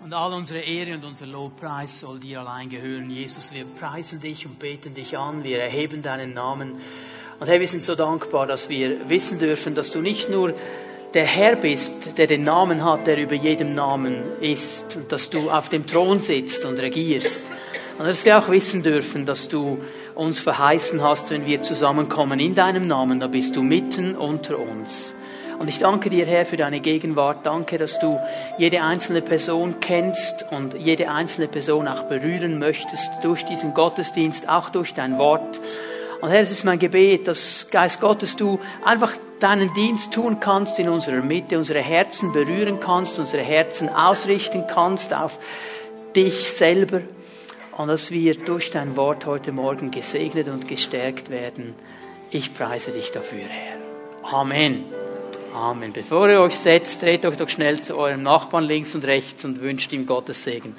Und all unsere Ehre und unser Lobpreis soll dir allein gehören. Jesus, wir preisen dich und beten dich an. Wir erheben deinen Namen. Und Herr, wir sind so dankbar, dass wir wissen dürfen, dass du nicht nur der Herr bist, der den Namen hat, der über jedem Namen ist. Und dass du auf dem Thron sitzt und regierst. Und dass wir auch wissen dürfen, dass du uns verheißen hast, wenn wir zusammenkommen in deinem Namen, da bist du mitten unter uns. Und ich danke dir, Herr, für deine Gegenwart. Danke, dass du jede einzelne Person kennst und jede einzelne Person auch berühren möchtest durch diesen Gottesdienst, auch durch dein Wort. Und Herr, es ist mein Gebet, dass Geist Gottes du einfach deinen Dienst tun kannst in unserer Mitte, unsere Herzen berühren kannst, unsere Herzen ausrichten kannst auf dich selber und dass wir durch dein Wort heute Morgen gesegnet und gestärkt werden. Ich preise dich dafür, Herr. Amen. Amen. Bevor ihr euch setzt, dreht euch doch schnell zu eurem Nachbarn links und rechts und wünscht ihm Gottes Segen.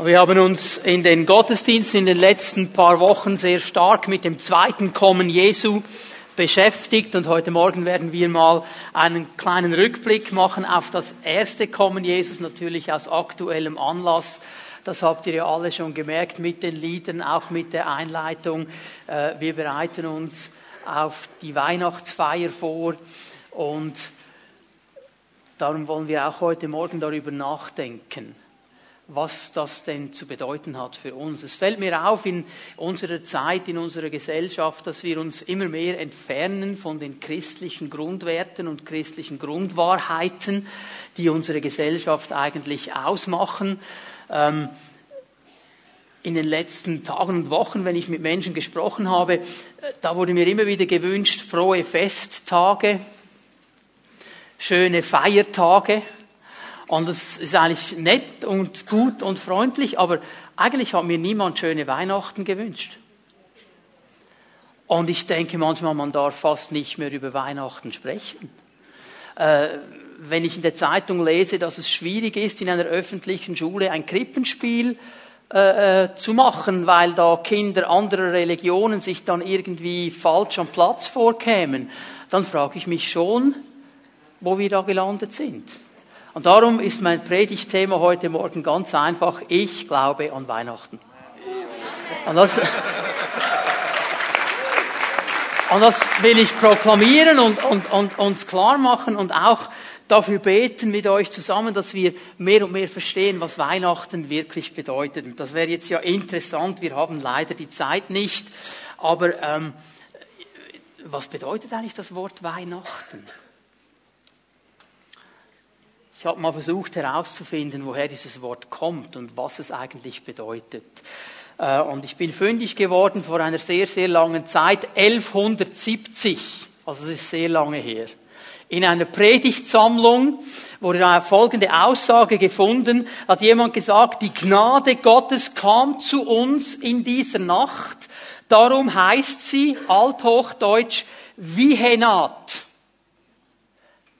Wir haben uns in den Gottesdiensten in den letzten paar Wochen sehr stark mit dem zweiten Kommen Jesu beschäftigt und heute Morgen werden wir mal einen kleinen Rückblick machen auf das erste Kommen Jesus, natürlich aus aktuellem Anlass. Das habt ihr ja alle schon gemerkt mit den Liedern, auch mit der Einleitung. Äh, wir bereiten uns auf die Weihnachtsfeier vor und darum wollen wir auch heute Morgen darüber nachdenken was das denn zu bedeuten hat für uns. Es fällt mir auf in unserer Zeit, in unserer Gesellschaft, dass wir uns immer mehr entfernen von den christlichen Grundwerten und christlichen Grundwahrheiten, die unsere Gesellschaft eigentlich ausmachen. Ähm, in den letzten Tagen und Wochen, wenn ich mit Menschen gesprochen habe, äh, da wurde mir immer wieder gewünscht, frohe Festtage, schöne Feiertage, und es ist eigentlich nett und gut und freundlich, aber eigentlich hat mir niemand schöne Weihnachten gewünscht. Und ich denke manchmal, man darf fast nicht mehr über Weihnachten sprechen. Äh, wenn ich in der Zeitung lese, dass es schwierig ist, in einer öffentlichen Schule ein Krippenspiel äh, äh zu machen, weil da Kinder anderer Religionen sich dann irgendwie falsch am Platz vorkämen, dann frage ich mich schon, wo wir da gelandet sind. Und darum ist mein Predigtthema heute Morgen ganz einfach. Ich glaube an Weihnachten. Und das, und das will ich proklamieren und, und, und uns klar machen und auch dafür beten mit euch zusammen, dass wir mehr und mehr verstehen, was Weihnachten wirklich bedeutet. Und das wäre jetzt ja interessant. Wir haben leider die Zeit nicht. Aber ähm, was bedeutet eigentlich das Wort Weihnachten? Ich habe mal versucht herauszufinden, woher dieses Wort kommt und was es eigentlich bedeutet. Äh, und ich bin fündig geworden vor einer sehr, sehr langen Zeit, 1170, also das ist sehr lange her. In einer Predigtsammlung wurde da folgende Aussage gefunden, hat jemand gesagt, die Gnade Gottes kam zu uns in dieser Nacht, darum heißt sie althochdeutsch Vihenat,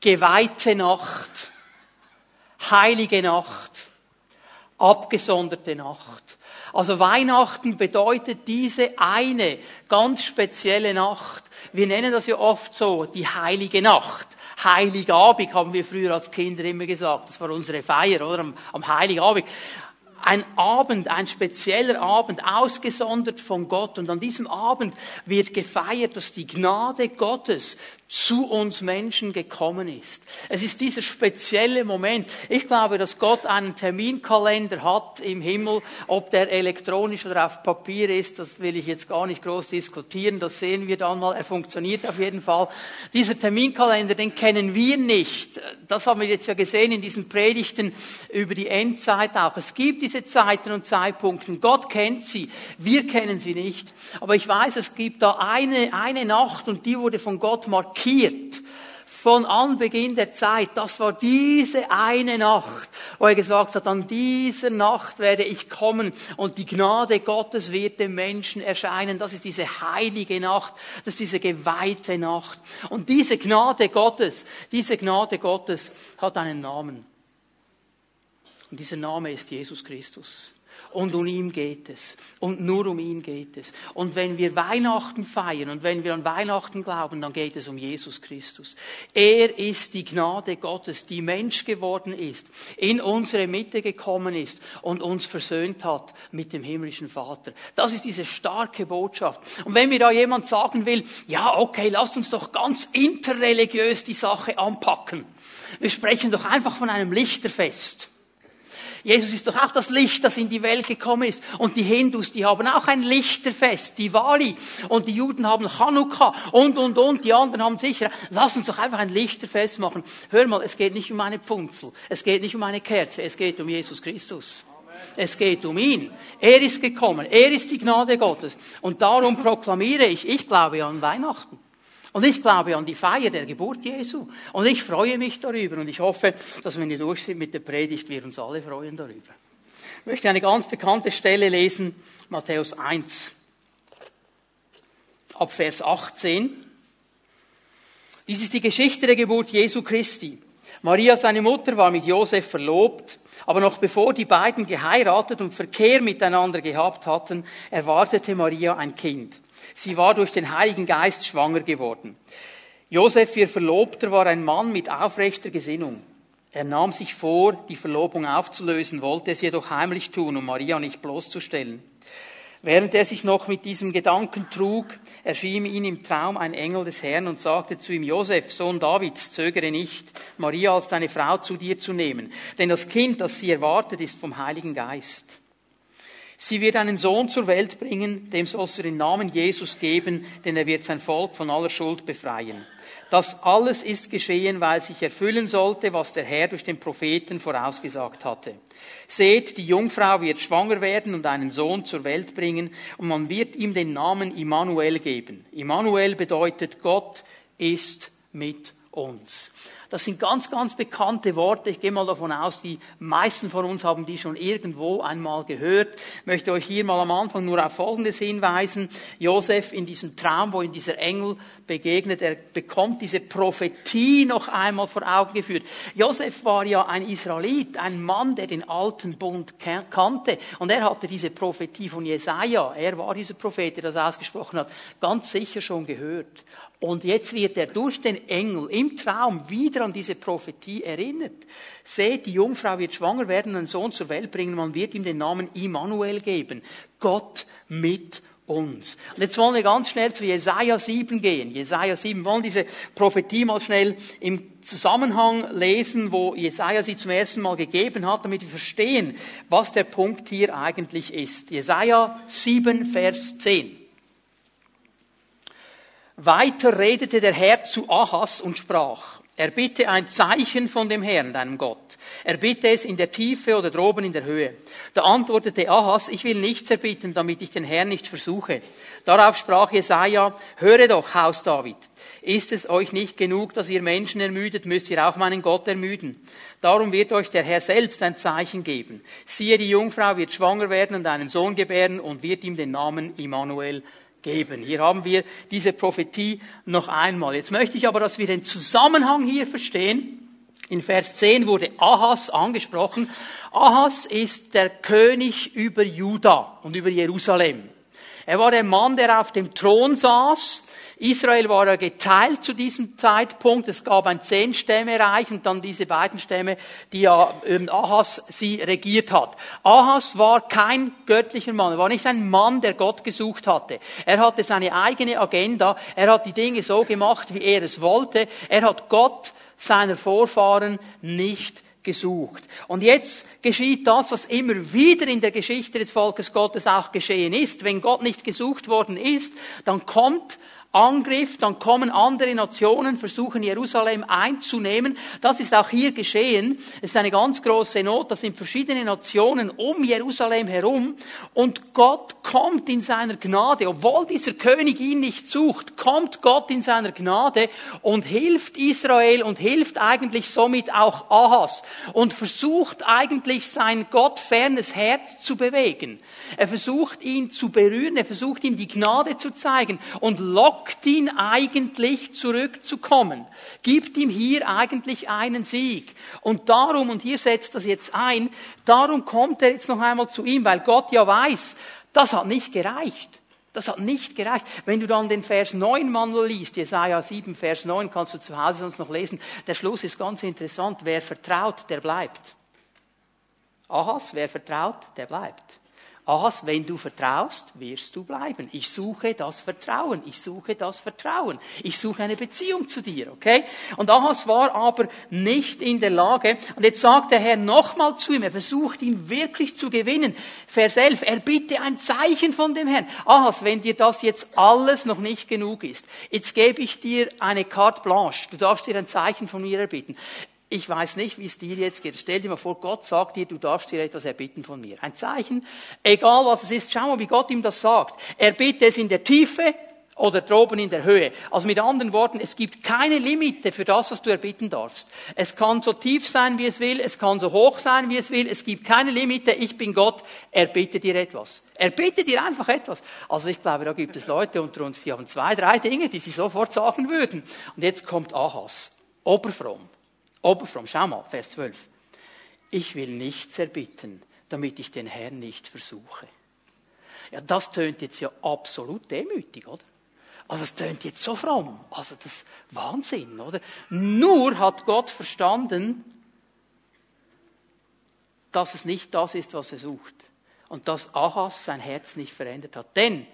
geweihte Nacht heilige Nacht, abgesonderte Nacht. Also Weihnachten bedeutet diese eine ganz spezielle Nacht. Wir nennen das ja oft so, die heilige Nacht. Heiligabend haben wir früher als Kinder immer gesagt. Das war unsere Feier, oder? Am, am Heiligabend. Ein Abend, ein spezieller Abend, ausgesondert von Gott. Und an diesem Abend wird gefeiert, dass die Gnade Gottes zu uns Menschen gekommen ist. Es ist dieser spezielle Moment. Ich glaube, dass Gott einen Terminkalender hat im Himmel, ob der elektronisch oder auf Papier ist, das will ich jetzt gar nicht groß diskutieren, das sehen wir dann mal. Er funktioniert auf jeden Fall. Dieser Terminkalender, den kennen wir nicht. Das haben wir jetzt ja gesehen in diesen Predigten über die Endzeit auch. Es gibt diese Zeiten und Zeitpunkte. Gott kennt sie. Wir kennen sie nicht. Aber ich weiß, es gibt da eine, eine Nacht und die wurde von Gott markiert markiert von Anbeginn der Zeit. Das war diese eine Nacht, wo er gesagt hat, an dieser Nacht werde ich kommen und die Gnade Gottes wird dem Menschen erscheinen. Das ist diese heilige Nacht, das ist diese geweihte Nacht. Und diese Gnade Gottes, diese Gnade Gottes hat einen Namen. Und dieser Name ist Jesus Christus. Und um ihn geht es. Und nur um ihn geht es. Und wenn wir Weihnachten feiern und wenn wir an Weihnachten glauben, dann geht es um Jesus Christus. Er ist die Gnade Gottes, die Mensch geworden ist, in unsere Mitte gekommen ist und uns versöhnt hat mit dem himmlischen Vater. Das ist diese starke Botschaft. Und wenn mir da jemand sagen will, ja, okay, lasst uns doch ganz interreligiös die Sache anpacken. Wir sprechen doch einfach von einem Lichterfest. Jesus ist doch auch das Licht, das in die Welt gekommen ist. Und die Hindus, die haben auch ein Lichterfest, die Wali. Und die Juden haben Chanukka und, und, und. Die anderen haben sicher. Lass uns doch einfach ein Lichterfest machen. Hör mal, es geht nicht um eine Pfunzel. Es geht nicht um eine Kerze. Es geht um Jesus Christus. Es geht um ihn. Er ist gekommen. Er ist die Gnade Gottes. Und darum proklamiere ich, ich glaube an Weihnachten. Und ich glaube an die Feier der Geburt Jesu. Und ich freue mich darüber. Und ich hoffe, dass wenn wir durch sind mit der Predigt, wir uns alle freuen darüber. Ich möchte eine ganz bekannte Stelle lesen, Matthäus 1, ab Vers 18. Dies ist die Geschichte der Geburt Jesu Christi. Maria, seine Mutter, war mit Josef verlobt, aber noch bevor die beiden geheiratet und Verkehr miteinander gehabt hatten, erwartete Maria ein Kind. Sie war durch den Heiligen Geist schwanger geworden. Josef, ihr Verlobter, war ein Mann mit aufrechter Gesinnung. Er nahm sich vor, die Verlobung aufzulösen, wollte es jedoch heimlich tun, um Maria nicht bloßzustellen. Während er sich noch mit diesem Gedanken trug, erschien ihm im Traum ein Engel des Herrn und sagte zu ihm, Josef, Sohn Davids, zögere nicht, Maria als deine Frau zu dir zu nehmen, denn das Kind, das sie erwartet, ist vom Heiligen Geist. Sie wird einen Sohn zur Welt bringen, dem sollst du den Namen Jesus geben, denn er wird sein Volk von aller Schuld befreien. Das alles ist geschehen, weil sich erfüllen sollte, was der Herr durch den Propheten vorausgesagt hatte. Seht, die Jungfrau wird schwanger werden und einen Sohn zur Welt bringen, und man wird ihm den Namen Immanuel geben. Immanuel bedeutet, Gott ist mit uns. Das sind ganz, ganz bekannte Worte. Ich gehe mal davon aus, die meisten von uns haben die schon irgendwo einmal gehört. Ich möchte euch hier mal am Anfang nur auf Folgendes hinweisen. Josef in diesem Traum, wo ihm dieser Engel begegnet, er bekommt diese Prophetie noch einmal vor Augen geführt. Josef war ja ein Israelit, ein Mann, der den alten Bund kannte. Und er hatte diese Prophetie von Jesaja, er war dieser Prophet, der das ausgesprochen hat, ganz sicher schon gehört. Und jetzt wird er durch den Engel im Traum wieder an diese Prophetie erinnert. Seht, die Jungfrau wird schwanger werden, einen Sohn zur Welt bringen, man wird ihm den Namen Immanuel geben. Gott mit uns. Und jetzt wollen wir ganz schnell zu Jesaja 7 gehen. Jesaja 7, wir wollen diese Prophetie mal schnell im Zusammenhang lesen, wo Jesaja sie zum ersten Mal gegeben hat, damit wir verstehen, was der Punkt hier eigentlich ist. Jesaja 7, Vers 10. Weiter redete der Herr zu Ahas und sprach, er bitte ein Zeichen von dem Herrn, deinem Gott. Er bitte es in der Tiefe oder droben in der Höhe. Da antwortete Ahas, ich will nichts erbitten, damit ich den Herrn nicht versuche. Darauf sprach Jesaja, höre doch, Haus David. Ist es euch nicht genug, dass ihr Menschen ermüdet, müsst ihr auch meinen Gott ermüden. Darum wird euch der Herr selbst ein Zeichen geben. Siehe, die Jungfrau wird schwanger werden und einen Sohn gebären und wird ihm den Namen Immanuel geben. Hier haben wir diese Prophetie noch einmal. Jetzt möchte ich aber, dass wir den Zusammenhang hier verstehen. In Vers 10 wurde Ahas angesprochen. Ahas ist der König über Juda und über Jerusalem. Er war der Mann, der auf dem Thron saß Israel war ja geteilt zu diesem Zeitpunkt. Es gab ein Zehn-Stämme-Reich und dann diese beiden Stämme, die ja ähm, Ahas sie regiert hat. Ahas war kein göttlicher Mann. Er war nicht ein Mann, der Gott gesucht hatte. Er hatte seine eigene Agenda. Er hat die Dinge so gemacht, wie er es wollte. Er hat Gott seiner Vorfahren nicht gesucht. Und jetzt geschieht das, was immer wieder in der Geschichte des Volkes Gottes auch geschehen ist. Wenn Gott nicht gesucht worden ist, dann kommt Angriff, dann kommen andere Nationen, versuchen Jerusalem einzunehmen. Das ist auch hier geschehen. Es ist eine ganz große Not. Das sind verschiedene Nationen um Jerusalem herum. Und Gott kommt in seiner Gnade, obwohl dieser König ihn nicht sucht, kommt Gott in seiner Gnade und hilft Israel und hilft eigentlich somit auch Ahas und versucht eigentlich sein gottfernes Herz zu bewegen. Er versucht ihn zu berühren, er versucht ihm die Gnade zu zeigen und lockt lockt ihn eigentlich zurückzukommen, gibt ihm hier eigentlich einen Sieg. Und darum, und hier setzt das jetzt ein, darum kommt er jetzt noch einmal zu ihm, weil Gott ja weiß, das hat nicht gereicht. Das hat nicht gereicht. Wenn du dann den Vers 9 mal liest, Jesaja 7, Vers 9, kannst du zu Hause sonst noch lesen. Der Schluss ist ganz interessant. Wer vertraut, der bleibt. Ahas, wer vertraut, der bleibt. Ahas, wenn du vertraust, wirst du bleiben. Ich suche das Vertrauen. Ich suche das Vertrauen. Ich suche eine Beziehung zu dir, okay? Und Ahas war aber nicht in der Lage. Und jetzt sagt der Herr nochmal zu ihm, er versucht ihn wirklich zu gewinnen. Vers 11, er bitte ein Zeichen von dem Herrn. Ahas, wenn dir das jetzt alles noch nicht genug ist, jetzt gebe ich dir eine carte blanche. Du darfst dir ein Zeichen von mir erbitten. Ich weiß nicht, wie es dir jetzt geht. Stell dir mal vor, Gott sagt dir, du darfst dir etwas erbitten von mir. Ein Zeichen, egal was es ist, schau mal, wie Gott ihm das sagt. Er bitte es in der Tiefe oder droben in der Höhe. Also mit anderen Worten, es gibt keine Limite für das, was du erbitten darfst. Es kann so tief sein, wie es will, es kann so hoch sein, wie es will, es gibt keine Limite. Ich bin Gott, er bitte dir etwas. Er bitte dir einfach etwas. Also ich glaube, da gibt es Leute unter uns, die haben zwei, drei Dinge, die sie sofort sagen würden. Und jetzt kommt Ahas, oberfromm Oberfromm, schau mal, Vers 12. Ich will nichts erbitten, damit ich den Herrn nicht versuche. Ja, das tönt jetzt ja absolut demütig, oder? Also es tönt jetzt so fromm. Also das ist Wahnsinn, oder? Nur hat Gott verstanden, dass es nicht das ist, was er sucht. Und dass Ahas sein Herz nicht verändert hat. Denn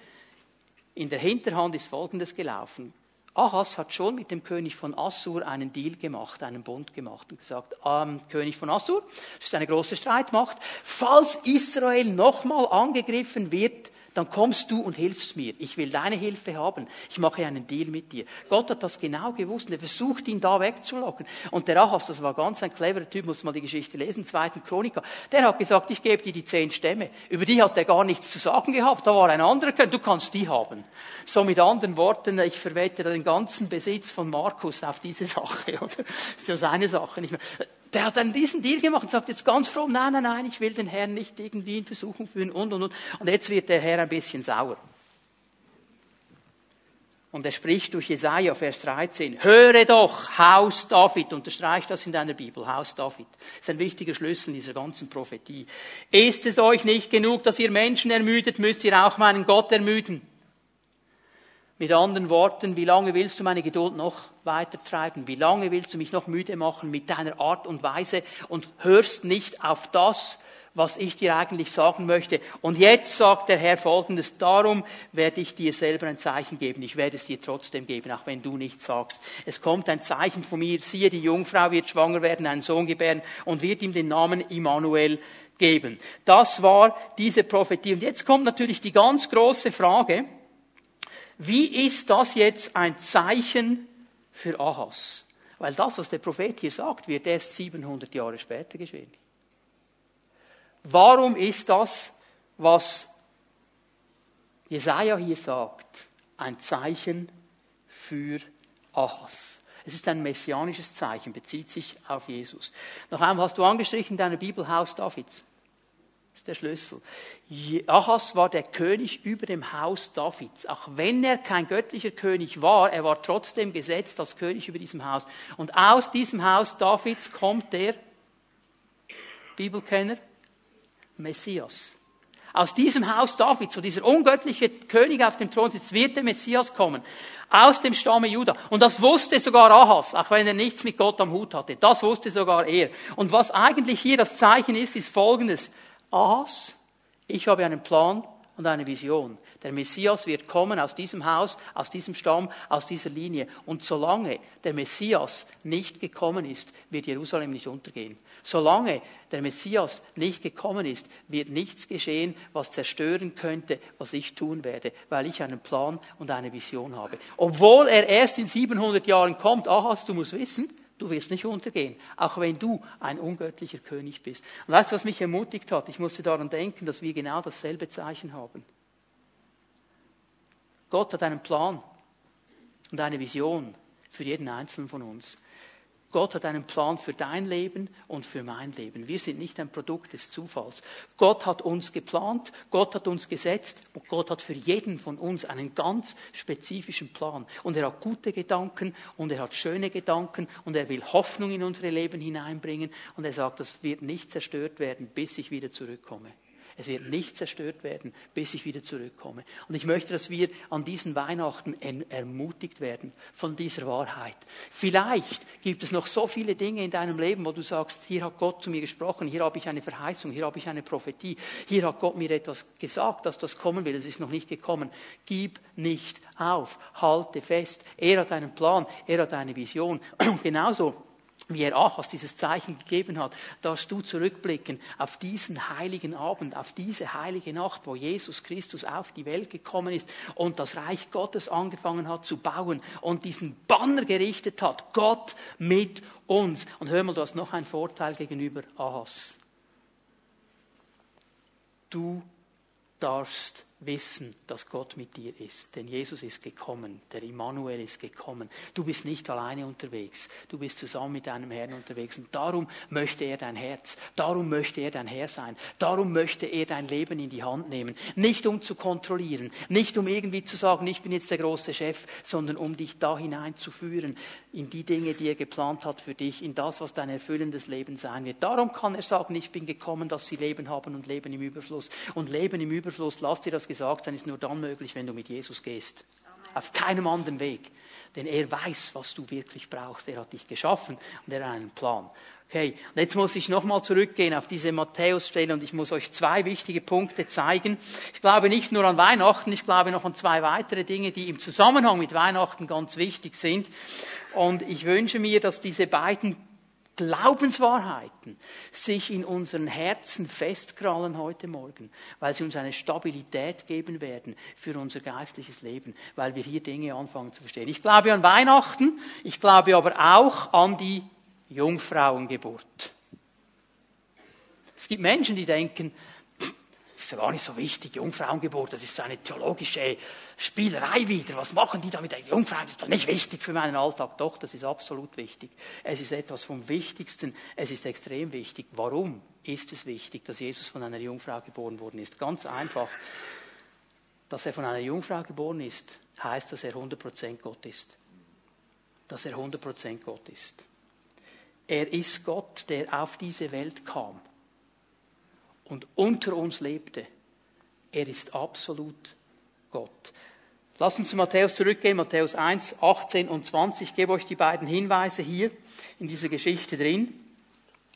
in der Hinterhand ist Folgendes gelaufen. Ahas hat schon mit dem König von Assur einen Deal gemacht, einen Bund gemacht und gesagt, ähm, König von Assur, das ist eine große Streitmacht, falls Israel nochmal angegriffen wird, dann kommst du und hilfst mir. Ich will deine Hilfe haben. Ich mache einen Deal mit dir. Gott hat das genau gewusst und er versucht ihn da wegzulocken. Und der Achas, das war ganz ein cleverer Typ, muss mal die Geschichte lesen, zweiten Chroniker, der hat gesagt, ich gebe dir die zehn Stämme. Über die hat er gar nichts zu sagen gehabt. Da war ein anderer, du kannst die haben. So mit anderen Worten, ich verwette den ganzen Besitz von Markus auf diese Sache, oder? Das ist ja seine Sache, nicht mehr der hat dann diesen Deal gemacht und sagt jetzt ganz froh, nein, nein, nein, ich will den Herrn nicht irgendwie in Versuchung führen und, und, und. Und jetzt wird der Herr ein bisschen sauer. Und er spricht durch Jesaja, Vers 13. Höre doch, Haus David. Unterstreicht das in deiner Bibel, Haus David. Das ist ein wichtiger Schlüssel dieser ganzen Prophetie. Ist es euch nicht genug, dass ihr Menschen ermüdet, müsst ihr auch meinen Gott ermüden. Mit anderen Worten, wie lange willst du meine Geduld noch weiter treiben? Wie lange willst du mich noch müde machen mit deiner Art und Weise und hörst nicht auf das, was ich dir eigentlich sagen möchte? Und jetzt sagt der Herr Folgendes, darum werde ich dir selber ein Zeichen geben. Ich werde es dir trotzdem geben, auch wenn du nichts sagst. Es kommt ein Zeichen von mir. Siehe, die Jungfrau wird schwanger werden, einen Sohn gebären und wird ihm den Namen Immanuel geben. Das war diese Prophetie. Und jetzt kommt natürlich die ganz große Frage, wie ist das jetzt ein Zeichen für Ahas? Weil das, was der Prophet hier sagt, wird erst 700 Jahre später geschehen. Warum ist das, was Jesaja hier sagt, ein Zeichen für Ahas? Es ist ein messianisches Zeichen, bezieht sich auf Jesus. Noch einmal hast du angestrichen in deiner Bibel Haus Davids ist der Schlüssel. Ahas war der König über dem Haus Davids. Auch wenn er kein göttlicher König war, er war trotzdem gesetzt als König über diesem Haus. Und aus diesem Haus Davids kommt der Bibelkenner Messias. Aus diesem Haus Davids, wo dieser ungöttliche König auf dem Thron sitzt, wird der Messias kommen. Aus dem Stamme Juda. Und das wusste sogar Ahas, auch wenn er nichts mit Gott am Hut hatte. Das wusste sogar er. Und was eigentlich hier das Zeichen ist, ist folgendes. Ahas, ich habe einen Plan und eine Vision. der Messias wird kommen aus diesem Haus, aus diesem Stamm, aus dieser Linie. Und solange der Messias nicht gekommen ist, wird Jerusalem nicht untergehen. Solange der Messias nicht gekommen ist, wird nichts geschehen, was zerstören könnte, was ich tun werde, weil ich einen Plan und eine Vision habe. Obwohl er erst in 700 Jahren kommt, Ahas, du musst wissen, du wirst nicht untergehen, auch wenn du ein ungöttlicher König bist. Und weißt du, was mich ermutigt hat? Ich musste daran denken, dass wir genau dasselbe Zeichen haben. Gott hat einen Plan und eine Vision für jeden Einzelnen von uns. Gott hat einen Plan für dein Leben und für mein Leben. Wir sind nicht ein Produkt des Zufalls. Gott hat uns geplant, Gott hat uns gesetzt und Gott hat für jeden von uns einen ganz spezifischen Plan. Und er hat gute Gedanken und er hat schöne Gedanken und er will Hoffnung in unsere Leben hineinbringen und er sagt, das wird nicht zerstört werden, bis ich wieder zurückkomme. Es wird nicht zerstört werden, bis ich wieder zurückkomme. Und ich möchte, dass wir an diesen Weihnachten ermutigt werden von dieser Wahrheit. Vielleicht gibt es noch so viele Dinge in deinem Leben, wo du sagst, hier hat Gott zu mir gesprochen, hier habe ich eine Verheißung, hier habe ich eine Prophetie, hier hat Gott mir etwas gesagt, dass das kommen will, es ist noch nicht gekommen. Gib nicht auf, halte fest. Er hat einen Plan, er hat eine Vision. Und genauso wie er Achas dieses Zeichen gegeben hat, darfst du zurückblicken auf diesen heiligen Abend, auf diese heilige Nacht, wo Jesus Christus auf die Welt gekommen ist und das Reich Gottes angefangen hat zu bauen und diesen Banner gerichtet hat, Gott mit uns. Und hör mal, du hast noch einen Vorteil gegenüber Ahas. Du darfst wissen, dass Gott mit dir ist. Denn Jesus ist gekommen, der Immanuel ist gekommen. Du bist nicht alleine unterwegs, du bist zusammen mit deinem Herrn unterwegs. Und darum möchte er dein Herz, darum möchte er dein Herr sein, darum möchte er dein Leben in die Hand nehmen. Nicht um zu kontrollieren, nicht um irgendwie zu sagen, ich bin jetzt der große Chef, sondern um dich da hineinzuführen in die Dinge, die er geplant hat für dich, in das, was dein erfüllendes Leben sein wird. Darum kann er sagen, ich bin gekommen, dass sie Leben haben und Leben im Überfluss. Und Leben im Überfluss, lass dir das gesagt sein, ist nur dann möglich, wenn du mit Jesus gehst. Auf keinem anderen Weg. Denn er weiß, was du wirklich brauchst. Er hat dich geschaffen und er hat einen Plan. Okay, und jetzt muss ich nochmal zurückgehen auf diese Matthäus-Stelle und ich muss euch zwei wichtige Punkte zeigen. Ich glaube nicht nur an Weihnachten, ich glaube noch an zwei weitere Dinge, die im Zusammenhang mit Weihnachten ganz wichtig sind. Und ich wünsche mir, dass diese beiden Glaubenswahrheiten sich in unseren Herzen festkrallen heute Morgen, weil sie uns eine Stabilität geben werden für unser geistliches Leben, weil wir hier Dinge anfangen zu verstehen. Ich glaube an Weihnachten, ich glaube aber auch an die Jungfrauengeburt. Es gibt Menschen, die denken, ist ja gar nicht so wichtig, Jungfrauengeburt, das ist so eine theologische Spielerei wieder. Was machen die da mit der Jungfrau? Das ist doch nicht wichtig für meinen Alltag. Doch, das ist absolut wichtig. Es ist etwas vom Wichtigsten. Es ist extrem wichtig. Warum ist es wichtig, dass Jesus von einer Jungfrau geboren worden ist? Ganz einfach. Dass er von einer Jungfrau geboren ist, heißt, dass er 100% Gott ist. Dass er 100% Gott ist. Er ist Gott, der auf diese Welt kam und unter uns lebte. Er ist absolut Gott. Lass uns zu Matthäus zurückgehen, Matthäus 1, 18 und 20. Ich gebe euch die beiden Hinweise hier in dieser Geschichte drin.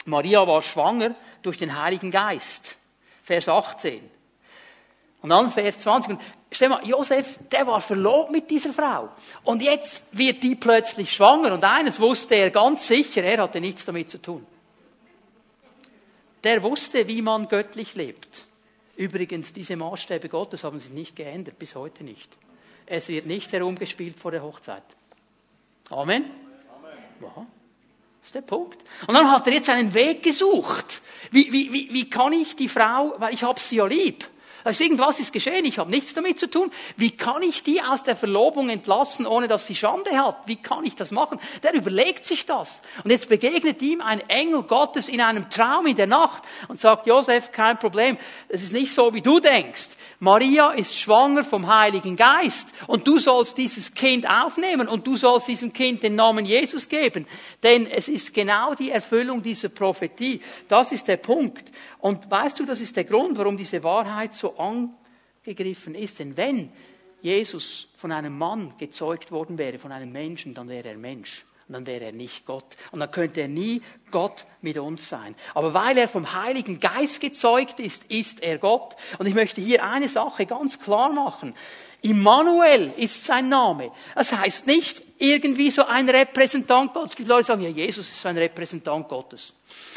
Maria war schwanger durch den Heiligen Geist. Vers 18. Und dann Vers 20. Und stell mal, Josef, der war verlobt mit dieser Frau. Und jetzt wird die plötzlich schwanger. Und eines wusste er ganz sicher, er hatte nichts damit zu tun der wusste, wie man göttlich lebt. Übrigens, diese Maßstäbe Gottes haben sich nicht geändert, bis heute nicht. Es wird nicht herumgespielt vor der Hochzeit. Amen? Amen. Ja, das ist der Punkt. Und dann hat er jetzt einen Weg gesucht. Wie, wie, wie, wie kann ich die Frau, weil ich habe sie ja lieb, also irgendwas ist geschehen, ich habe nichts damit zu tun. Wie kann ich die aus der Verlobung entlassen, ohne dass sie Schande hat? Wie kann ich das machen? Der überlegt sich das. Und jetzt begegnet ihm ein Engel Gottes in einem Traum in der Nacht und sagt, Josef, kein Problem, es ist nicht so, wie du denkst. Maria ist schwanger vom Heiligen Geist und du sollst dieses Kind aufnehmen und du sollst diesem Kind den Namen Jesus geben. Denn es ist genau die Erfüllung dieser Prophetie. Das ist der Punkt. Und weißt du, das ist der Grund, warum diese Wahrheit so angegriffen ist. Denn wenn Jesus von einem Mann gezeugt worden wäre, von einem Menschen, dann wäre er Mensch. Und dann wäre er nicht Gott. Und dann könnte er nie Gott mit uns sein. Aber weil er vom Heiligen Geist gezeugt ist, ist er Gott. Und ich möchte hier eine Sache ganz klar machen. Immanuel ist sein Name. Das heißt nicht irgendwie so ein Repräsentant Gottes. Es gibt Leute, die sagen, ja, Jesus ist ein Repräsentant Gottes.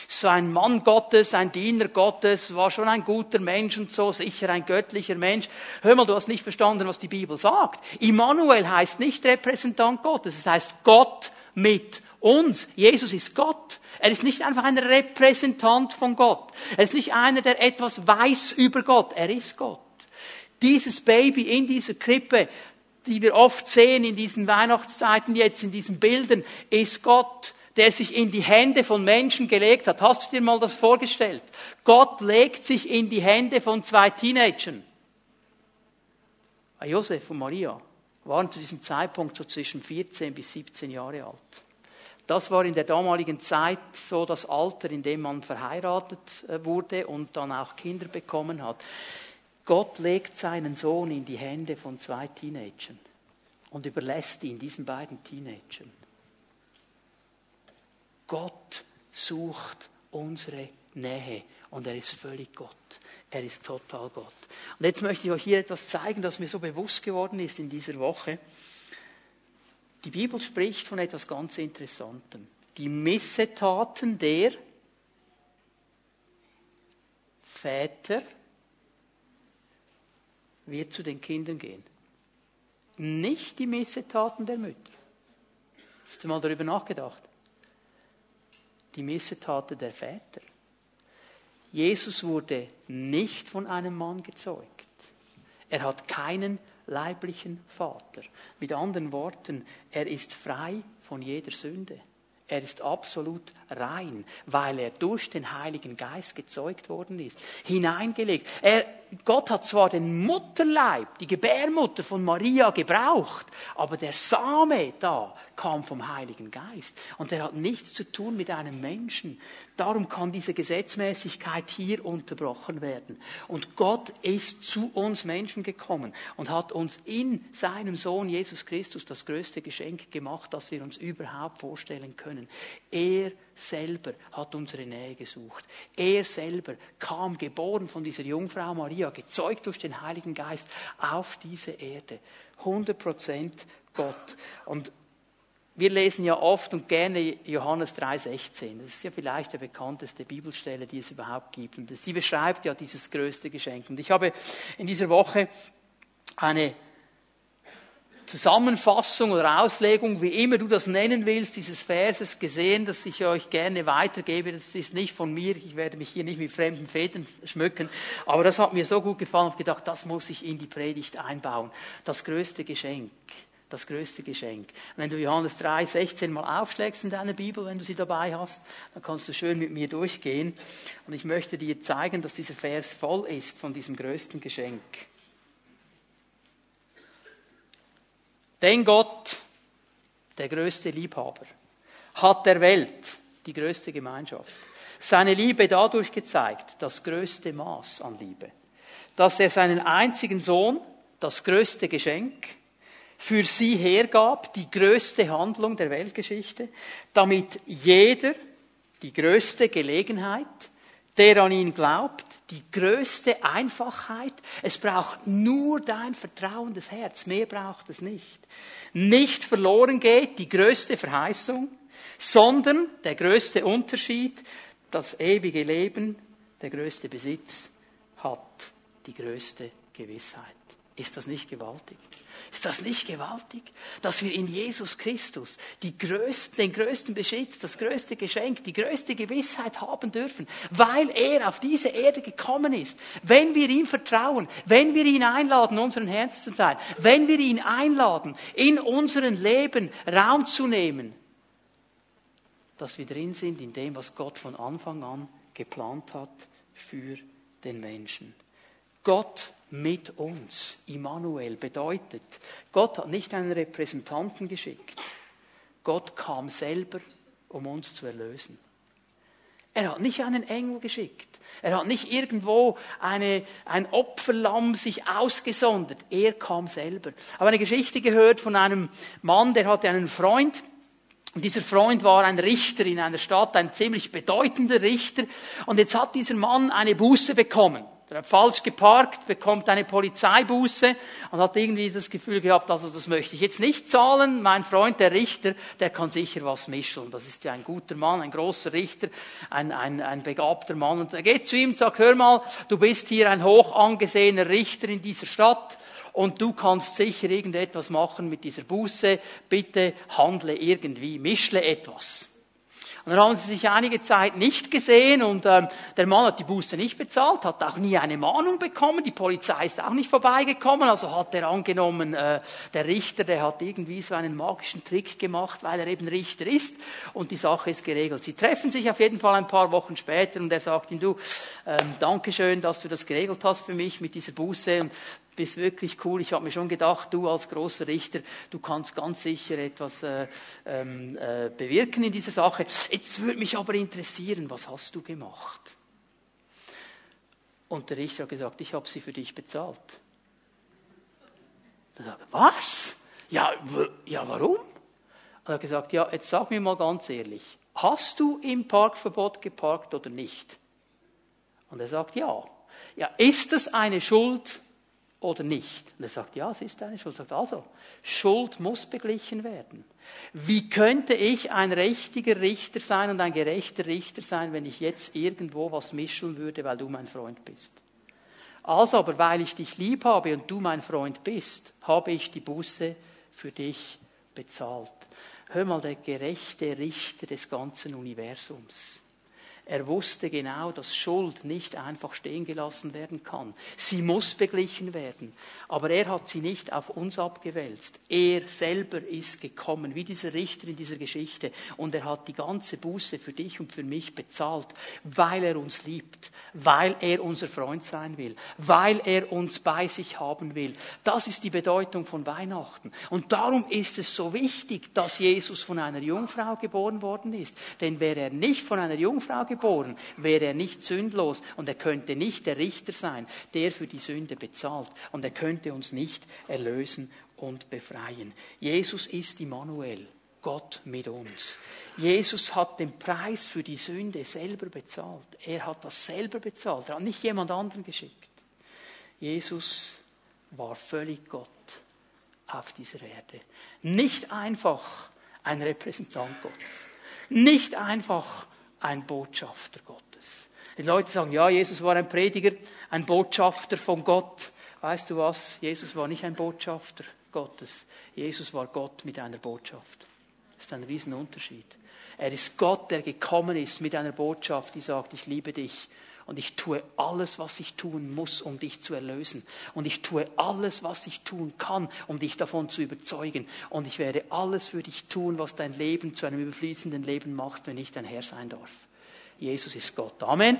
So ein Mann Gottes, ein Diener Gottes, war schon ein guter Mensch und so, sicher ein göttlicher Mensch. Hör mal, du hast nicht verstanden, was die Bibel sagt. Immanuel heißt nicht Repräsentant Gottes, es heißt Gott mit uns. Jesus ist Gott. Er ist nicht einfach ein Repräsentant von Gott. Er ist nicht einer, der etwas weiß über Gott. Er ist Gott. Dieses Baby in dieser Krippe, die wir oft sehen in diesen Weihnachtszeiten jetzt, in diesen Bildern, ist Gott, der sich in die Hände von Menschen gelegt hat. Hast du dir mal das vorgestellt? Gott legt sich in die Hände von zwei Teenagern. Josef und Maria waren zu diesem Zeitpunkt so zwischen 14 bis 17 Jahre alt. Das war in der damaligen Zeit so das Alter, in dem man verheiratet äh, wurde und dann auch Kinder bekommen hat. Gott legt seinen Sohn in die Hände von zwei Teenagern und überlässt ihn diesen beiden Teenagern. Gott sucht unsere Nähe und er ist völlig Gott. Er ist total Gott. Und jetzt möchte ich euch hier etwas zeigen, das mir so bewusst geworden ist in dieser Woche. Die Bibel spricht von etwas ganz Interessantem. Die Missetaten der Väter wird zu den Kindern gehen. Nicht die Missetaten der Mütter. Hast du mal darüber nachgedacht? Die Missetaten der Väter. Jesus wurde nicht von einem Mann gezeugt. Er hat keinen leiblichen Vater. Mit anderen Worten, er ist frei von jeder Sünde. Er ist absolut rein, weil er durch den Heiligen Geist gezeugt worden ist, hineingelegt. Er, Gott hat zwar den Mutterleib, die Gebärmutter von Maria gebraucht, aber der Same da kam vom Heiligen Geist. Und er hat nichts zu tun mit einem Menschen. Darum kann diese Gesetzmäßigkeit hier unterbrochen werden. Und Gott ist zu uns Menschen gekommen und hat uns in seinem Sohn Jesus Christus das größte Geschenk gemacht, das wir uns überhaupt vorstellen können. Er selber hat unsere Nähe gesucht. Er selber kam, geboren von dieser Jungfrau Maria, gezeugt durch den Heiligen Geist, auf diese Erde. 100 Prozent Gott. Und wir lesen ja oft und gerne Johannes 3,16. Das ist ja vielleicht die bekannteste Bibelstelle, die es überhaupt gibt. Und sie beschreibt ja dieses größte Geschenk. Und ich habe in dieser Woche eine Zusammenfassung oder Auslegung, wie immer du das nennen willst, dieses Verses gesehen, das ich euch gerne weitergebe. Das ist nicht von mir, ich werde mich hier nicht mit fremden Fäden schmücken, aber das hat mir so gut gefallen, habe gedacht, das muss ich in die Predigt einbauen. Das größte Geschenk das größte Geschenk. Wenn du Johannes 3, 16 mal aufschlägst in deiner Bibel, wenn du sie dabei hast, dann kannst du schön mit mir durchgehen. Und ich möchte dir zeigen, dass dieser Vers voll ist von diesem größten Geschenk. Denn Gott, der größte Liebhaber, hat der Welt die größte Gemeinschaft, seine Liebe dadurch gezeigt, das größte Maß an Liebe, dass er seinen einzigen Sohn, das größte Geschenk, für sie hergab, die größte Handlung der Weltgeschichte, damit jeder die größte Gelegenheit, der an ihn glaubt, die größte Einfachheit. Es braucht nur dein vertrauendes Herz, mehr braucht es nicht. Nicht verloren geht, die größte Verheißung, sondern der größte Unterschied, das ewige Leben, der größte Besitz hat die größte Gewissheit. Ist das nicht gewaltig? Ist das nicht gewaltig? Dass wir in Jesus Christus größten, den größten Besitz, das größte Geschenk, die größte Gewissheit haben dürfen, weil er auf diese Erde gekommen ist. Wenn wir ihm vertrauen, wenn wir ihn einladen, unseren Herzen zu sein, wenn wir ihn einladen, in unserem Leben Raum zu nehmen, dass wir drin sind in dem, was Gott von Anfang an geplant hat für den Menschen. Gott mit uns. Immanuel bedeutet, Gott hat nicht einen Repräsentanten geschickt. Gott kam selber, um uns zu erlösen. Er hat nicht einen Engel geschickt. Er hat nicht irgendwo eine, ein Opferlamm sich ausgesondert. Er kam selber. Ich habe eine Geschichte gehört von einem Mann, der hatte einen Freund, Und dieser Freund war ein Richter in einer Stadt, ein ziemlich bedeutender Richter. Und jetzt hat dieser Mann eine Buße bekommen. Er hat falsch geparkt, bekommt eine Polizeibuße und hat irgendwie das Gefühl gehabt, also das möchte ich jetzt nicht zahlen. Mein Freund, der Richter, der kann sicher was mischen. Das ist ja ein guter Mann, ein großer Richter, ein, ein, ein begabter Mann. Und er geht zu ihm und sagt, hör mal, du bist hier ein hoch angesehener Richter in dieser Stadt und du kannst sicher irgendetwas machen mit dieser Buße. Bitte handle irgendwie, mischle etwas. Und dann haben sie sich einige Zeit nicht gesehen und ähm, der Mann hat die Buße nicht bezahlt, hat auch nie eine Mahnung bekommen, die Polizei ist auch nicht vorbeigekommen, also hat er angenommen, äh, der Richter, der hat irgendwie so einen magischen Trick gemacht, weil er eben Richter ist und die Sache ist geregelt. Sie treffen sich auf jeden Fall ein paar Wochen später und er sagt ihm, du, ähm, Dankeschön, dass du das geregelt hast für mich mit dieser Buße und bist wirklich cool. Ich habe mir schon gedacht, du als großer Richter, du kannst ganz sicher etwas äh, ähm, äh, bewirken in dieser Sache. Jetzt würde mich aber interessieren, was hast du gemacht? Und der Richter hat gesagt, ich habe sie für dich bezahlt. Dann sagt was? Ja, ja, warum? Und er hat gesagt, ja, jetzt sag mir mal ganz ehrlich, hast du im Parkverbot geparkt oder nicht? Und er sagt, ja. Ja, ist das eine Schuld, oder nicht? Und er sagt, ja, es ist eine Schuld. Er sagt, also, Schuld muss beglichen werden. Wie könnte ich ein richtiger Richter sein und ein gerechter Richter sein, wenn ich jetzt irgendwo was mischen würde, weil du mein Freund bist? Also aber, weil ich dich lieb habe und du mein Freund bist, habe ich die Buße für dich bezahlt. Hör mal, der gerechte Richter des ganzen Universums er wusste genau, dass Schuld nicht einfach stehen gelassen werden kann. Sie muss beglichen werden. Aber er hat sie nicht auf uns abgewälzt. Er selber ist gekommen, wie dieser Richter in dieser Geschichte. Und er hat die ganze Buße für dich und für mich bezahlt, weil er uns liebt, weil er unser Freund sein will, weil er uns bei sich haben will. Das ist die Bedeutung von Weihnachten. Und darum ist es so wichtig, dass Jesus von einer Jungfrau geboren worden ist. Denn wäre er nicht von einer Jungfrau geboren, wäre er nicht sündlos und er könnte nicht der Richter sein, der für die Sünde bezahlt und er könnte uns nicht erlösen und befreien. Jesus ist Immanuel. Gott mit uns. Jesus hat den Preis für die Sünde selber bezahlt. Er hat das selber bezahlt. Er hat nicht jemand anderen geschickt. Jesus war völlig Gott auf dieser Erde. Nicht einfach ein Repräsentant Gottes. Nicht einfach ein Botschafter Gottes. Die Leute sagen, ja, Jesus war ein Prediger, ein Botschafter von Gott. Weißt du was? Jesus war nicht ein Botschafter Gottes. Jesus war Gott mit einer Botschaft. Das ist ein Riesenunterschied. Er ist Gott, der gekommen ist mit einer Botschaft, die sagt, ich liebe dich und ich tue alles, was ich tun muss, um dich zu erlösen. Und ich tue alles, was ich tun kann, um dich davon zu überzeugen. Und ich werde alles für dich tun, was dein Leben zu einem überfließenden Leben macht, wenn ich dein Herr sein darf. Jesus ist Gott. Amen.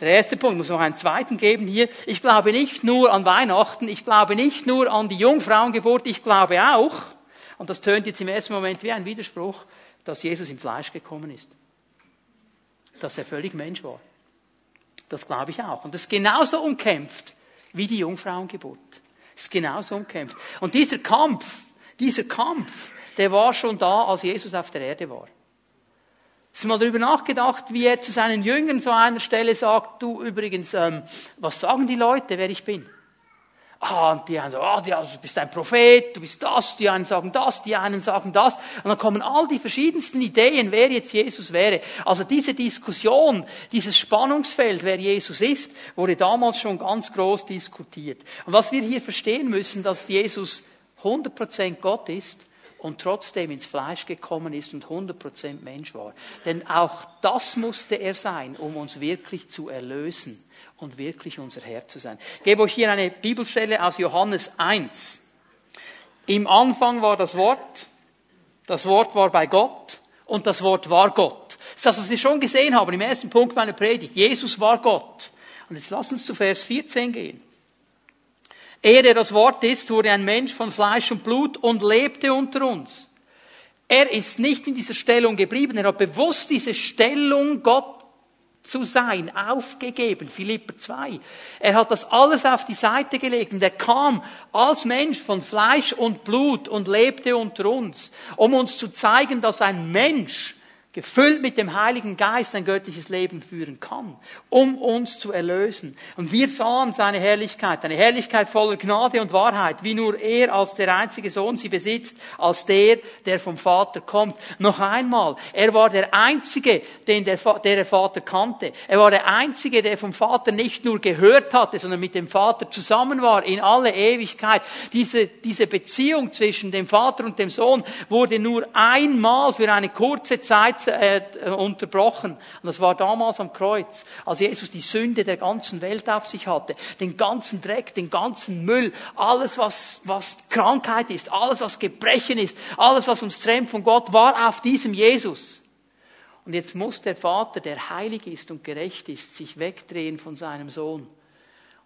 Der erste Punkt muss noch einen zweiten geben hier. Ich glaube nicht nur an Weihnachten, ich glaube nicht nur an die Jungfrauengeburt, ich glaube auch, und das tönt jetzt im ersten Moment wie ein Widerspruch, dass Jesus im Fleisch gekommen ist. Dass er völlig Mensch war. Das glaube ich auch. Und das ist genauso umkämpft wie die Jungfrauengeburt. Das ist genauso umkämpft. Und dieser Kampf, dieser Kampf, der war schon da, als Jesus auf der Erde war. Hast du mal darüber nachgedacht, wie er zu seinen Jüngern so einer Stelle sagt, du übrigens, ähm, was sagen die Leute, wer ich bin? Ah, und die einen sagen, ah, du bist ein Prophet, du bist das, die einen sagen das, die einen sagen das. Und dann kommen all die verschiedensten Ideen, wer jetzt Jesus wäre. Also diese Diskussion, dieses Spannungsfeld, wer Jesus ist, wurde damals schon ganz groß diskutiert. Und was wir hier verstehen müssen, dass Jesus 100% Gott ist und trotzdem ins Fleisch gekommen ist und 100% Mensch war. Denn auch das musste er sein, um uns wirklich zu erlösen und wirklich unser Herr zu sein. Ich gebe euch hier eine Bibelstelle aus Johannes 1. Im Anfang war das Wort, das Wort war bei Gott und das Wort war Gott. Das ist das, was wir schon gesehen haben im ersten Punkt meiner Predigt. Jesus war Gott. Und jetzt lass uns zu Vers 14 gehen. Er, der das Wort ist, wurde ein Mensch von Fleisch und Blut und lebte unter uns. Er ist nicht in dieser Stellung geblieben. Er hat bewusst diese Stellung Gott zu sein, aufgegeben. Philipper 2. Er hat das alles auf die Seite gelegt und er kam als Mensch von Fleisch und Blut und lebte unter uns, um uns zu zeigen, dass ein Mensch gefüllt mit dem Heiligen Geist ein göttliches Leben führen kann, um uns zu erlösen. Und wir sahen seine Herrlichkeit, eine Herrlichkeit voller Gnade und Wahrheit, wie nur er als der einzige Sohn sie besitzt, als der, der vom Vater kommt. Noch einmal, er war der Einzige, den der, der, der Vater kannte. Er war der Einzige, der vom Vater nicht nur gehört hatte, sondern mit dem Vater zusammen war in alle Ewigkeit. Diese, diese Beziehung zwischen dem Vater und dem Sohn wurde nur einmal für eine kurze Zeit äh, unterbrochen. Und das war damals am Kreuz, als Jesus die Sünde der ganzen Welt auf sich hatte. Den ganzen Dreck, den ganzen Müll, alles was, was Krankheit ist, alles was Gebrechen ist, alles was uns trennt von Gott, war auf diesem Jesus. Und jetzt muss der Vater, der heilig ist und gerecht ist, sich wegdrehen von seinem Sohn.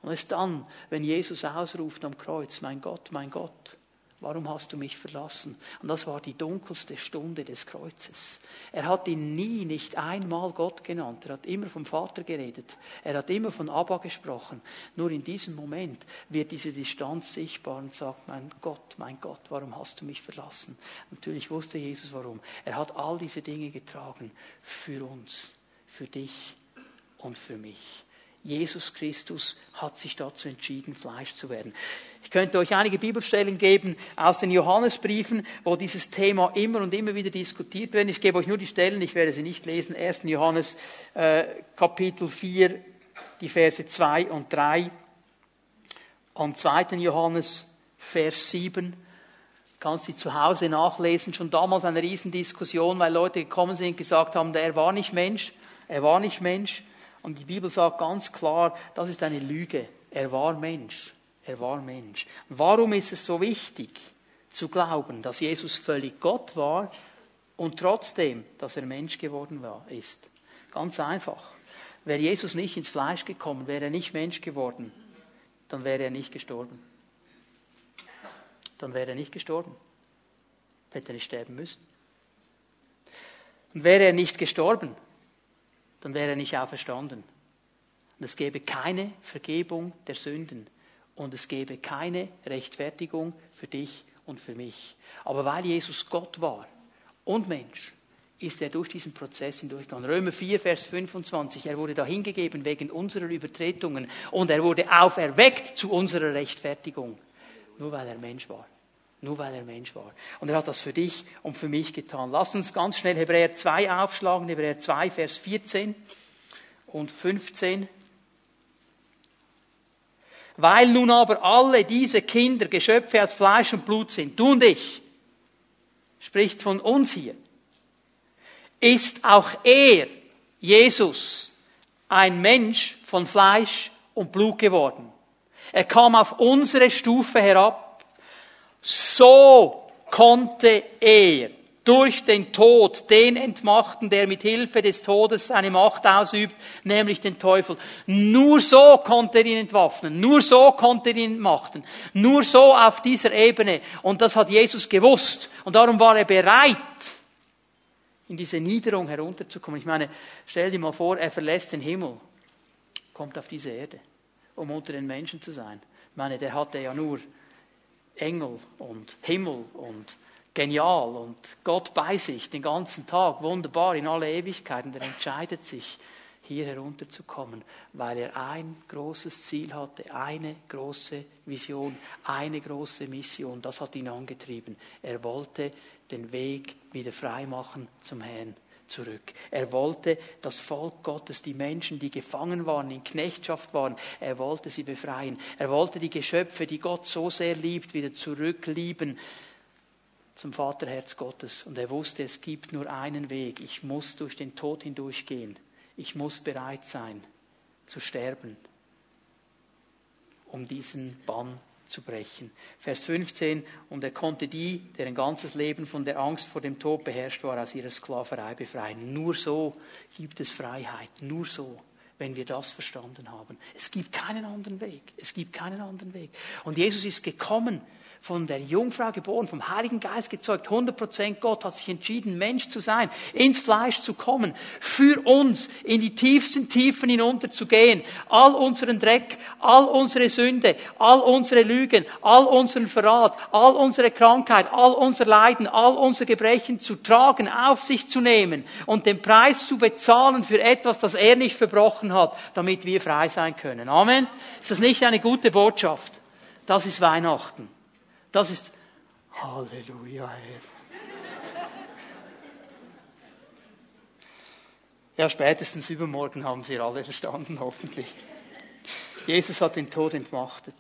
Und es dann, wenn Jesus ausruft am Kreuz, mein Gott, mein Gott, Warum hast du mich verlassen? Und das war die dunkelste Stunde des Kreuzes. Er hat ihn nie, nicht einmal Gott genannt. Er hat immer vom Vater geredet. Er hat immer von Abba gesprochen. Nur in diesem Moment wird diese Distanz sichtbar und sagt, mein Gott, mein Gott, warum hast du mich verlassen? Natürlich wusste Jesus warum. Er hat all diese Dinge getragen für uns, für dich und für mich. Jesus Christus hat sich dazu entschieden, Fleisch zu werden. Ich könnte euch einige Bibelstellen geben aus den Johannesbriefen, wo dieses Thema immer und immer wieder diskutiert wird. Ich gebe euch nur die Stellen, ich werde sie nicht lesen. 1. Johannes äh, Kapitel 4, die Verse 2 und 3. Und 2. Johannes Vers 7 kannst sie zu Hause nachlesen. Schon damals eine Riesendiskussion, weil Leute gekommen sind und gesagt haben, er war nicht Mensch, er war nicht Mensch. Und die Bibel sagt ganz klar, das ist eine Lüge. Er war Mensch. Er war Mensch. Warum ist es so wichtig zu glauben, dass Jesus völlig Gott war und trotzdem, dass er Mensch geworden war, ist? Ganz einfach. Wäre Jesus nicht ins Fleisch gekommen, wäre er nicht Mensch geworden, dann wäre er nicht gestorben. Dann wäre er nicht gestorben. Hätte er nicht sterben müssen. Und wäre er nicht gestorben, dann wäre er nicht auferstanden. Und es gäbe keine Vergebung der Sünden. Und es gäbe keine Rechtfertigung für dich und für mich. Aber weil Jesus Gott war und Mensch, ist er durch diesen Prozess hindurchgegangen. Römer 4, Vers 25. Er wurde dahingegeben wegen unserer Übertretungen und er wurde auferweckt zu unserer Rechtfertigung. Nur weil er Mensch war. Nur weil er Mensch war. Und er hat das für dich und für mich getan. Lass uns ganz schnell Hebräer 2 aufschlagen. Hebräer 2, Vers 14 und 15. Weil nun aber alle diese Kinder Geschöpfe aus Fleisch und Blut sind, du und ich, spricht von uns hier, ist auch er, Jesus, ein Mensch von Fleisch und Blut geworden. Er kam auf unsere Stufe herab so konnte er durch den Tod den entmachten, der mit Hilfe des Todes seine Macht ausübt, nämlich den Teufel. Nur so konnte er ihn entwaffnen. Nur so konnte er ihn entmachten. Nur so auf dieser Ebene. Und das hat Jesus gewusst. Und darum war er bereit, in diese Niederung herunterzukommen. Ich meine, stell dir mal vor, er verlässt den Himmel, kommt auf diese Erde, um unter den Menschen zu sein. Ich meine, der hatte ja nur Engel und Himmel und genial und Gott bei sich den ganzen Tag, wunderbar in alle Ewigkeiten. Er entscheidet sich, hier herunterzukommen, weil er ein großes Ziel hatte, eine große Vision, eine große Mission. Das hat ihn angetrieben. Er wollte den Weg wieder frei machen zum Herrn zurück. Er wollte das Volk Gottes, die Menschen, die gefangen waren, in Knechtschaft waren, er wollte sie befreien. Er wollte die Geschöpfe, die Gott so sehr liebt, wieder zurücklieben zum Vaterherz Gottes. Und er wusste, es gibt nur einen Weg. Ich muss durch den Tod hindurchgehen. Ich muss bereit sein zu sterben, um diesen Bann zu brechen. Vers 15, und er konnte die, deren ganzes Leben von der Angst vor dem Tod beherrscht war, aus ihrer Sklaverei befreien. Nur so gibt es Freiheit, nur so, wenn wir das verstanden haben. Es gibt keinen anderen Weg, es gibt keinen anderen Weg. Und Jesus ist gekommen, von der Jungfrau geboren, vom Heiligen Geist gezeugt, 100% Gott, hat sich entschieden, Mensch zu sein, ins Fleisch zu kommen, für uns in die tiefsten Tiefen hinunter zu gehen, all unseren Dreck, all unsere Sünde, all unsere Lügen, all unseren Verrat, all unsere Krankheit, all unser Leiden, all unser Gebrechen zu tragen, auf sich zu nehmen und den Preis zu bezahlen für etwas, das er nicht verbrochen hat, damit wir frei sein können. Amen. Ist das nicht eine gute Botschaft? Das ist Weihnachten. Das ist Halleluja, Herr. Ja, spätestens übermorgen haben Sie alle verstanden, hoffentlich. Jesus hat den Tod entmachtet.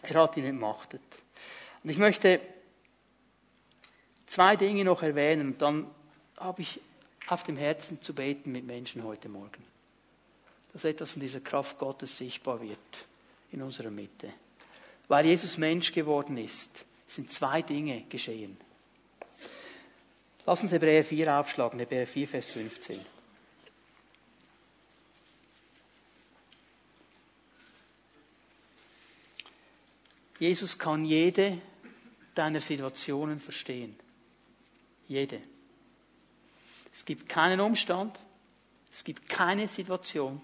Er hat ihn entmachtet. Und ich möchte zwei Dinge noch erwähnen dann habe ich auf dem Herzen zu beten mit Menschen heute Morgen. Dass etwas von dieser Kraft Gottes sichtbar wird in unserer Mitte. Weil Jesus Mensch geworden ist, sind zwei Dinge geschehen. Lass uns Hebräer 4 aufschlagen, Hebräer 4, Vers 15. Jesus kann jede deiner Situationen verstehen. Jede. Es gibt keinen Umstand, es gibt keine Situation,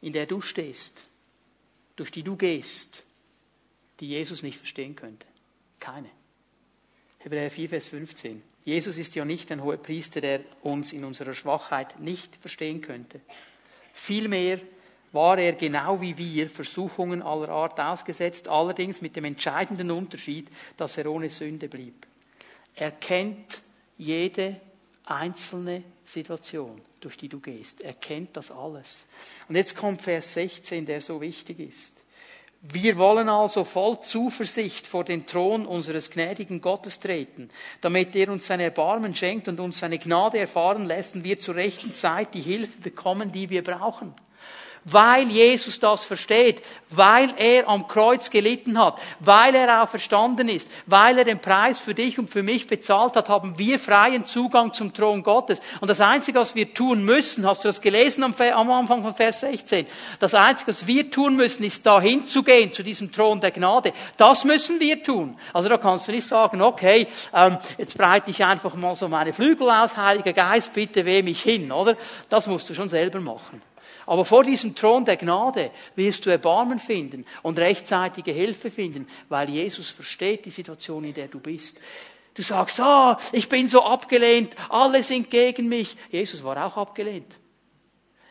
in der du stehst, durch die du gehst, die Jesus nicht verstehen könnte. Keine. Hebräer 4, Vers 15. Jesus ist ja nicht ein hoher Priester, der uns in unserer Schwachheit nicht verstehen könnte. Vielmehr war er genau wie wir Versuchungen aller Art ausgesetzt, allerdings mit dem entscheidenden Unterschied, dass er ohne Sünde blieb. Er kennt jede einzelne Situation, durch die du gehst. Er kennt das alles. Und jetzt kommt Vers 16, der so wichtig ist. Wir wollen also voll Zuversicht vor den Thron unseres gnädigen Gottes treten, damit er uns sein Erbarmen schenkt und uns seine Gnade erfahren lässt und wir zur rechten Zeit die Hilfe bekommen, die wir brauchen weil Jesus das versteht, weil er am Kreuz gelitten hat, weil er auch verstanden ist, weil er den Preis für dich und für mich bezahlt hat, haben wir freien Zugang zum Thron Gottes. Und das Einzige, was wir tun müssen, hast du das gelesen am, Anfang von Vers 16, das Einzige, was wir tun müssen, ist dahin zu gehen, zu diesem Thron der Gnade. Das müssen wir tun. Also da kannst du nicht sagen, okay, ähm, jetzt breite ich einfach mal so meine Flügel aus, Heiliger Geist, bitte weh mich hin, oder? Das musst du schon selber machen. Aber vor diesem Thron der Gnade wirst du Erbarmen finden und rechtzeitige Hilfe finden, weil Jesus versteht die Situation, in der du bist. Du sagst, ah, ich bin so abgelehnt, alle sind gegen mich. Jesus war auch abgelehnt.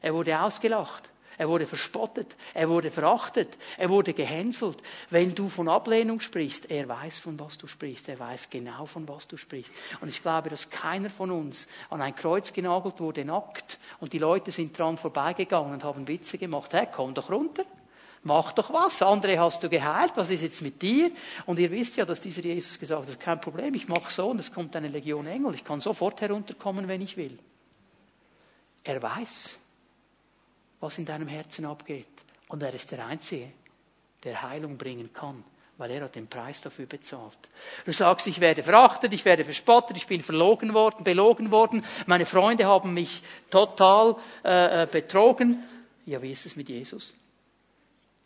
Er wurde ausgelacht. Er wurde verspottet, er wurde verachtet, er wurde gehänselt. Wenn du von Ablehnung sprichst, er weiß, von was du sprichst, er weiß genau, von was du sprichst. Und ich glaube, dass keiner von uns an ein Kreuz genagelt wurde, nackt, und die Leute sind dran vorbeigegangen und haben Witze gemacht. Hey, komm doch runter. Mach doch was. Andere hast du geheilt. Was ist jetzt mit dir? Und ihr wisst ja, dass dieser Jesus gesagt hat, kein Problem, ich mach so und es kommt eine Legion Engel. Ich kann sofort herunterkommen, wenn ich will. Er weiß was in deinem Herzen abgeht. Und er ist der Einzige, der Heilung bringen kann, weil er hat den Preis dafür bezahlt. Du sagst, ich werde verachtet, ich werde verspottet, ich bin verlogen worden, belogen worden, meine Freunde haben mich total äh, äh betrogen. Ja, wie ist es mit Jesus?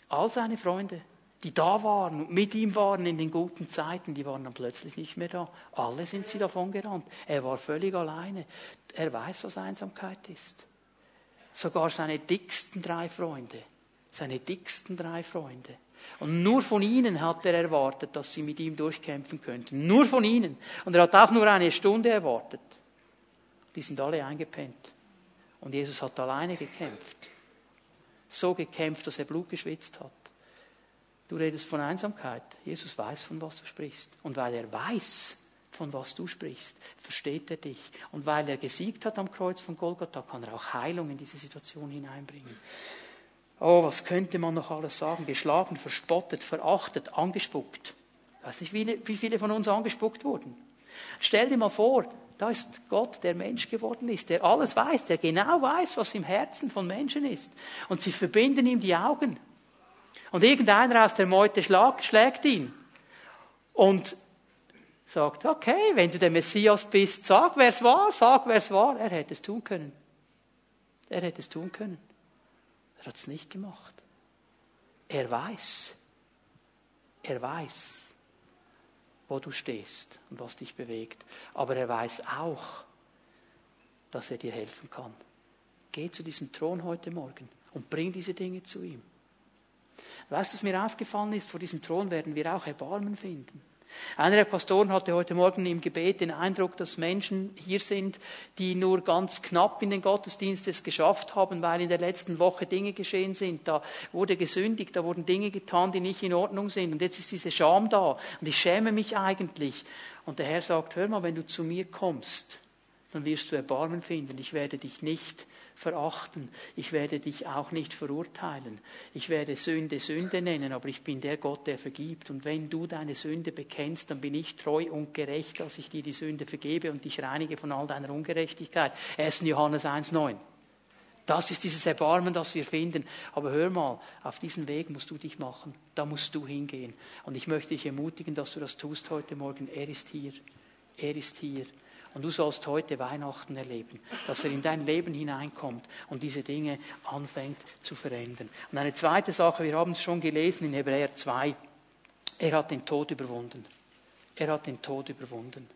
All seine Freunde, die da waren und mit ihm waren in den guten Zeiten, die waren dann plötzlich nicht mehr da. Alle sind sie davon gerannt. Er war völlig alleine. Er weiß, was Einsamkeit ist sogar seine dicksten drei Freunde. Seine dicksten drei Freunde. Und nur von ihnen hat er erwartet, dass sie mit ihm durchkämpfen könnten. Nur von ihnen. Und er hat auch nur eine Stunde erwartet. Die sind alle eingepennt. Und Jesus hat alleine gekämpft. So gekämpft, dass er Blut geschwitzt hat. Du redest von Einsamkeit. Jesus weiß, von was du sprichst. Und weil er weiß, von was du sprichst, versteht er dich. Und weil er gesiegt hat am Kreuz von Golgatha, kann er auch Heilung in diese Situation hineinbringen. Oh, was könnte man noch alles sagen? Geschlagen, verspottet, verachtet, angespuckt. Ich weiß nicht, wie viele von uns angespuckt wurden. Stell dir mal vor, da ist Gott, der Mensch geworden ist, der alles weiß, der genau weiß, was im Herzen von Menschen ist. Und sie verbinden ihm die Augen. Und irgendeiner aus der Meute schlägt ihn. Und sagt, okay, wenn du der Messias bist, sag, wer es war, sag, wer es war. Er hätte es tun können. Er hätte es tun können. Er hat es nicht gemacht. Er weiß. Er weiß, wo du stehst und was dich bewegt. Aber er weiß auch, dass er dir helfen kann. Geh zu diesem Thron heute Morgen und bring diese Dinge zu ihm. Weißt du, was mir aufgefallen ist? Vor diesem Thron werden wir auch Erbarmen finden. Einer der Pastoren hatte heute Morgen im Gebet den Eindruck, dass Menschen hier sind, die nur ganz knapp in den Gottesdienst es geschafft haben, weil in der letzten Woche Dinge geschehen sind. Da wurde gesündigt, da wurden Dinge getan, die nicht in Ordnung sind. Und jetzt ist diese Scham da. Und ich schäme mich eigentlich. Und der Herr sagt, hör mal, wenn du zu mir kommst, dann wirst du Erbarmen finden. Ich werde dich nicht verachten. Ich werde dich auch nicht verurteilen. Ich werde Sünde Sünde nennen, aber ich bin der Gott, der vergibt. Und wenn du deine Sünde bekennst, dann bin ich treu und gerecht, dass ich dir die Sünde vergebe und dich reinige von all deiner Ungerechtigkeit. 1. Johannes 1,9. Das ist dieses Erbarmen, das wir finden. Aber hör mal, auf diesen Weg musst du dich machen. Da musst du hingehen. Und ich möchte dich ermutigen, dass du das tust heute Morgen. Er ist hier. Er ist hier. Und du sollst heute Weihnachten erleben, dass er in dein Leben hineinkommt und diese Dinge anfängt zu verändern. Und eine zweite Sache, wir haben es schon gelesen in Hebräer 2. Er hat den Tod überwunden. Er hat den Tod überwunden.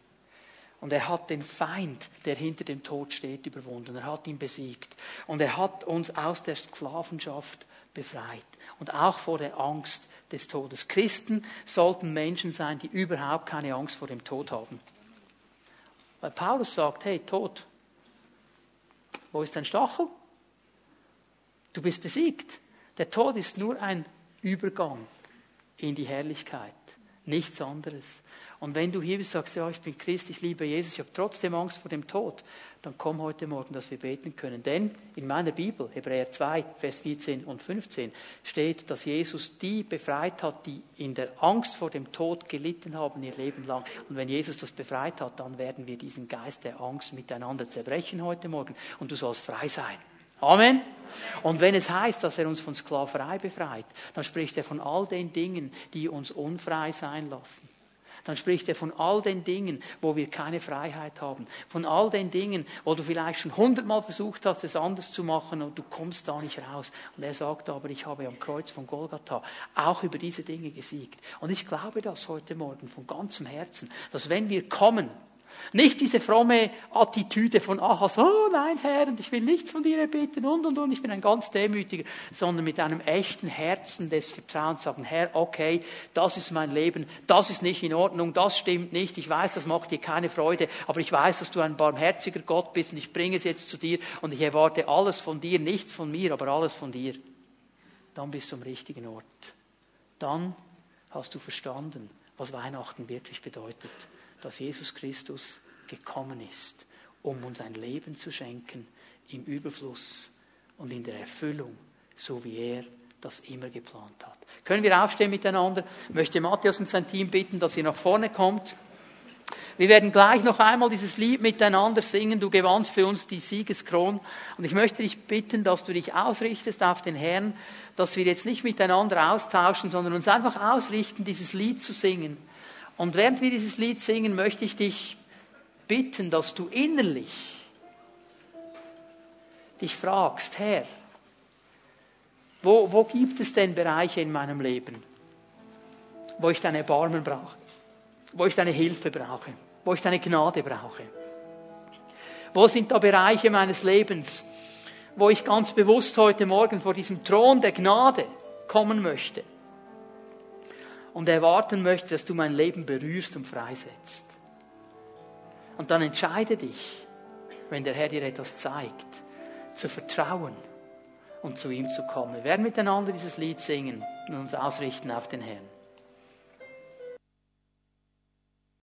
Und er hat den Feind, der hinter dem Tod steht, überwunden. Er hat ihn besiegt. Und er hat uns aus der Sklavenschaft befreit. Und auch vor der Angst des Todes. Christen sollten Menschen sein, die überhaupt keine Angst vor dem Tod haben. Weil Paulus sagt, hey, Tod, wo ist dein Stachel? Du bist besiegt. Der Tod ist nur ein Übergang in die Herrlichkeit, nichts anderes. Und wenn du hier bist, sagst, ja, ich bin Christ, ich liebe Jesus, ich habe trotzdem Angst vor dem Tod, dann komm heute Morgen, dass wir beten können. Denn in meiner Bibel, Hebräer 2, Vers 14 und 15, steht, dass Jesus die befreit hat, die in der Angst vor dem Tod gelitten haben ihr Leben lang. Und wenn Jesus das befreit hat, dann werden wir diesen Geist der Angst miteinander zerbrechen heute Morgen und du sollst frei sein. Amen. Und wenn es heißt, dass er uns von Sklaverei befreit, dann spricht er von all den Dingen, die uns unfrei sein lassen dann spricht er von all den Dingen, wo wir keine Freiheit haben. Von all den Dingen, wo du vielleicht schon hundertmal versucht hast, es anders zu machen und du kommst da nicht raus. Und er sagt aber, ich habe am Kreuz von Golgatha auch über diese Dinge gesiegt. Und ich glaube das heute Morgen von ganzem Herzen, dass wenn wir kommen, nicht diese fromme Attitüde von Ahas, oh nein, Herr, und ich will nichts von dir erbitten und und und, ich bin ein ganz demütiger, sondern mit einem echten Herzen des Vertrauens sagen, Herr, okay, das ist mein Leben, das ist nicht in Ordnung, das stimmt nicht, ich weiß, das macht dir keine Freude, aber ich weiß, dass du ein barmherziger Gott bist und ich bringe es jetzt zu dir und ich erwarte alles von dir, nichts von mir, aber alles von dir. Dann bist du am richtigen Ort. Dann hast du verstanden, was Weihnachten wirklich bedeutet dass Jesus Christus gekommen ist, um uns ein Leben zu schenken im Überfluss und in der Erfüllung, so wie er das immer geplant hat. Können wir aufstehen miteinander? Ich möchte Matthias und sein Team bitten, dass ihr nach vorne kommt. Wir werden gleich noch einmal dieses Lied miteinander singen. Du gewannst für uns die Siegeskron. Und ich möchte dich bitten, dass du dich ausrichtest auf den Herrn, dass wir jetzt nicht miteinander austauschen, sondern uns einfach ausrichten, dieses Lied zu singen. Und während wir dieses Lied singen, möchte ich dich bitten, dass du innerlich dich fragst, Herr, wo, wo gibt es denn Bereiche in meinem Leben, wo ich deine Erbarmen brauche, wo ich deine Hilfe brauche, wo ich deine Gnade brauche? Wo sind da Bereiche meines Lebens, wo ich ganz bewusst heute Morgen vor diesem Thron der Gnade kommen möchte? Und erwarten möchte, dass du mein Leben berührst und freisetzt. Und dann entscheide dich, wenn der Herr dir etwas zeigt, zu vertrauen und zu ihm zu kommen. Wir werden miteinander dieses Lied singen und uns ausrichten auf den Herrn.